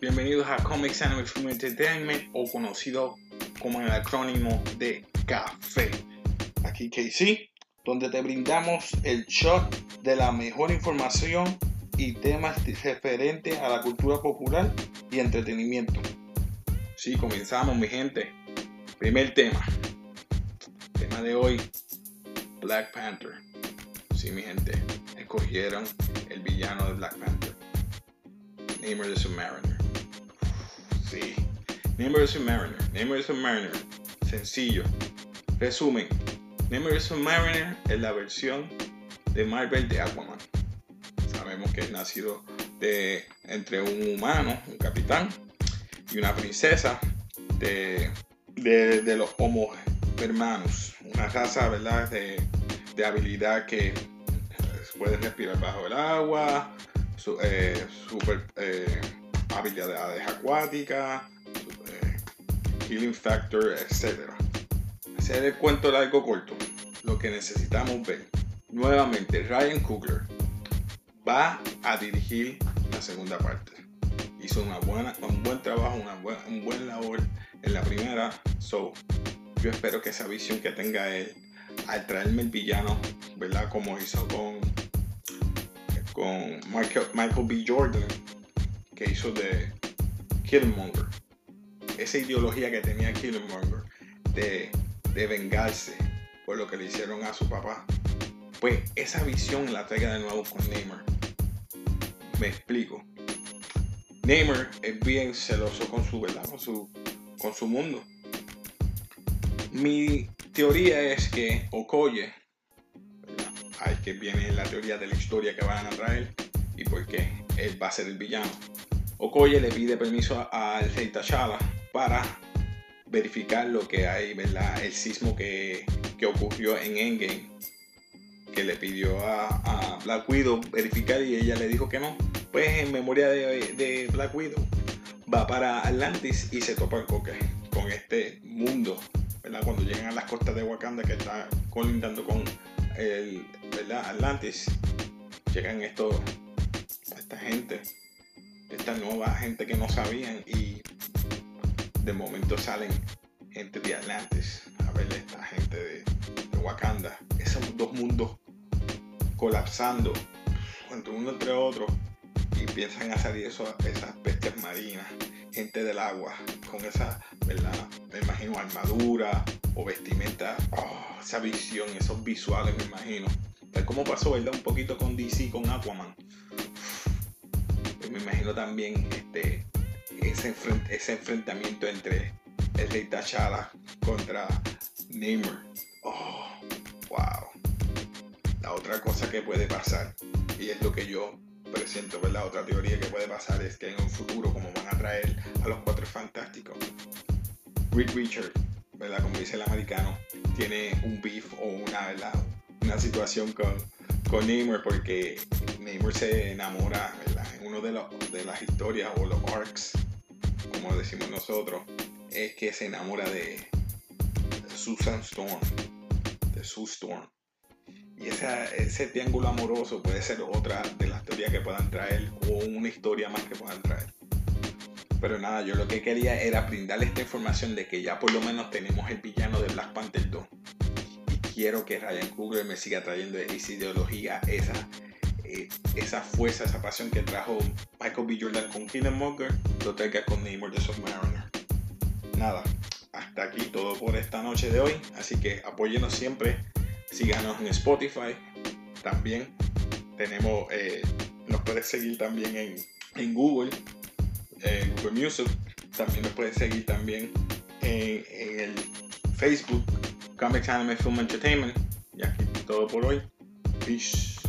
Bienvenidos a Comics Anime Film Entertainment o conocido como el acrónimo de CAFE. Aquí KC, donde te brindamos el shot de la mejor información y temas referentes a la cultura popular y entretenimiento. Sí, comenzamos mi gente. Primer tema. Tema de hoy, Black Panther. Sí, mi gente, escogieron el villano de Black Panther. Namor the Submariner. Sí. Namor the Submariner. Namor the Submariner. Sencillo. Resumen. Namor the Submariner es la versión de Marvel de Aquaman. Sabemos que es nacido de entre un humano, un capitán, y una princesa de, de, los Homo hermanos. Una raza, ¿verdad? De, de habilidad que puede respirar bajo el agua, eh, super eh, habilidades acuáticas, eh, healing factor, etc. Hacer el cuento largo corto, lo que necesitamos ver. Nuevamente, Ryan Coogler va a dirigir la segunda parte. Hizo una buena, un buen trabajo, una un buen labor en la primera. So, yo espero que esa visión que tenga él al traerme el villano, ¿verdad? Como hizo con, con Michael B. Jordan, que hizo de Killmonger. Esa ideología que tenía Killmonger de, de vengarse por lo que le hicieron a su papá. Pues esa visión la traiga de nuevo con Neymar. Me explico. Neymar es bien celoso con su, ¿verdad? Con su, con su mundo. Mi teoría es que Okoye, ahí que viene la teoría de la historia que van a traer y por qué él va a ser el villano. Okoye le pide permiso al rey T'Challa para verificar lo que hay, ¿verdad? El sismo que, ocurrió en Endgame, que le pidió a, Black Widow verificar y ella le dijo que no. Pues en memoria de, Black Widow va para Atlantis y se topa con, con este mundo cuando llegan a las costas de Wakanda, que está colindando con el ¿verdad? Atlantis, llegan estos, esta gente, esta nueva gente que no sabían y de momento salen gente de Atlantis a ver esta gente de, Wakanda. Esos dos mundos colapsando entre uno entre otro y piensan a salir esas bestias marinas gente del agua, con esa, ¿verdad? Me imagino armadura o vestimenta, oh, esa visión, esos visuales, me imagino. Tal como pasó, ¿verdad? Un poquito con DC, con Aquaman. Me imagino también este, ese, ese enfrentamiento entre el rey T'Challa contra Namor. Oh, wow. La otra cosa que puede pasar, y es lo que yo presiento, ¿verdad? Otra teoría que puede pasar es que en un futuro, como van a traer a los cuatro fantásticos, Reed Richard, ¿verdad? Como dice el americano, tiene un beef o una. Una situación con, con Namor porque Namor se enamora, ¿verdad? Uno de, los, de las historias o los arcs, como decimos nosotros, es que se enamora de Susan Storm, de Sue Storm. Y ese triángulo amoroso puede ser otra de las teorías que puedan traer o una historia más que puedan traer. Pero nada, yo lo que quería era brindarle esta información de que ya por lo menos tenemos el villano de Black Panther 2. Y quiero que Ryan Coogler me siga trayendo esa ideología, esa, eh, esa fuerza, esa pasión que trajo Michael B. Jordan con Killmonger, lo traiga con Namor de Submariner. Nada, hasta aquí todo por esta noche de hoy. Así que apóyenos siempre Síganos en Spotify. También tenemos, eh, nos puedes seguir también en, Google, en Google Music. También nos puedes seguir también en, en el Facebook, Comics Anime Film Entertainment. Y aquí todo por hoy. Peace.